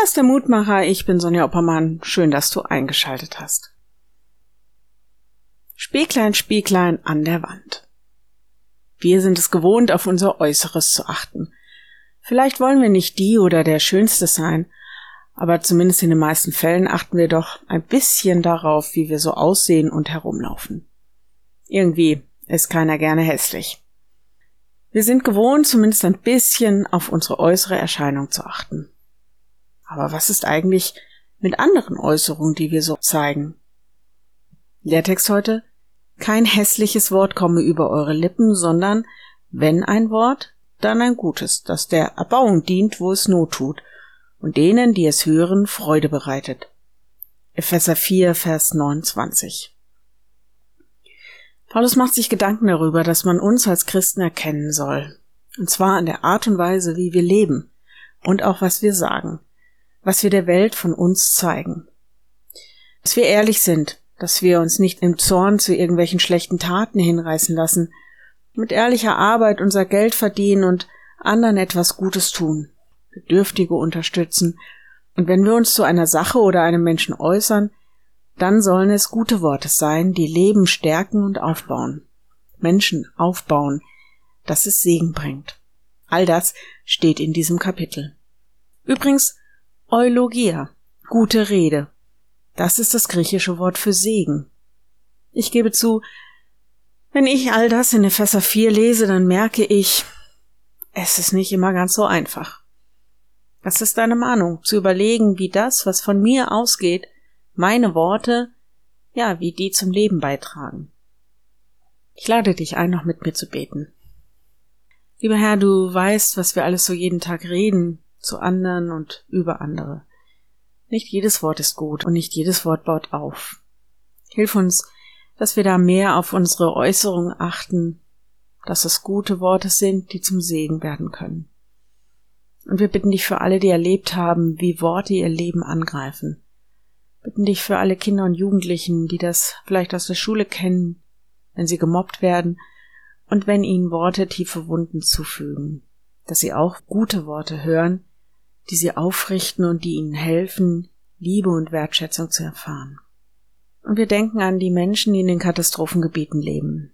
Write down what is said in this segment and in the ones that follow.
Lass der Mutmacher, ich bin Sonja Oppermann. Schön, dass du eingeschaltet hast. Spieglein, Spieglein an der Wand. Wir sind es gewohnt, auf unser Äußeres zu achten. Vielleicht wollen wir nicht die oder der Schönste sein, aber zumindest in den meisten Fällen achten wir doch ein bisschen darauf, wie wir so aussehen und herumlaufen. Irgendwie ist keiner gerne hässlich. Wir sind gewohnt, zumindest ein bisschen auf unsere äußere Erscheinung zu achten. Aber was ist eigentlich mit anderen Äußerungen, die wir so zeigen? Lehrtext heute kein hässliches Wort komme über eure Lippen, sondern wenn ein Wort, dann ein gutes, das der Erbauung dient, wo es Not tut, und denen, die es hören, Freude bereitet. Epheser 4, Vers 29. Paulus macht sich Gedanken darüber, dass man uns als Christen erkennen soll. Und zwar an der Art und Weise, wie wir leben und auch was wir sagen, was wir der Welt von uns zeigen. Dass wir ehrlich sind, dass wir uns nicht im Zorn zu irgendwelchen schlechten Taten hinreißen lassen, mit ehrlicher Arbeit unser Geld verdienen und anderen etwas Gutes tun, Bedürftige unterstützen, und wenn wir uns zu einer Sache oder einem Menschen äußern, dann sollen es gute Worte sein, die Leben stärken und aufbauen, Menschen aufbauen, dass es Segen bringt. All das steht in diesem Kapitel. Übrigens, Eulogia, gute Rede, das ist das griechische Wort für Segen. Ich gebe zu, wenn ich all das in Epheser 4 lese, dann merke ich, es ist nicht immer ganz so einfach. Was ist deine Mahnung? Zu überlegen, wie das, was von mir ausgeht, meine Worte, ja, wie die zum Leben beitragen. Ich lade dich ein, noch mit mir zu beten. Lieber Herr, du weißt, was wir alles so jeden Tag reden, zu anderen und über andere. Nicht jedes Wort ist gut und nicht jedes Wort baut auf. Hilf uns, dass wir da mehr auf unsere Äußerungen achten, dass es gute Worte sind, die zum Segen werden können. Und wir bitten dich für alle, die erlebt haben, wie Worte ihr Leben angreifen. Bitten dich für alle Kinder und Jugendlichen, die das vielleicht aus der Schule kennen, wenn sie gemobbt werden und wenn ihnen Worte tiefe Wunden zufügen, dass sie auch gute Worte hören, die sie aufrichten und die ihnen helfen, Liebe und Wertschätzung zu erfahren. Und wir denken an die Menschen, die in den Katastrophengebieten leben.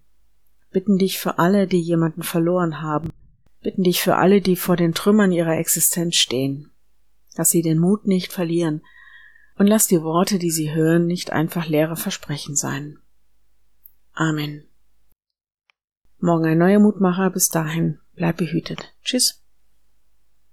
Bitten dich für alle, die jemanden verloren haben. Bitten dich für alle, die vor den Trümmern ihrer Existenz stehen. Dass sie den Mut nicht verlieren. Und lass die Worte, die sie hören, nicht einfach leere Versprechen sein. Amen. Morgen ein neuer Mutmacher. Bis dahin. Bleib behütet. Tschüss.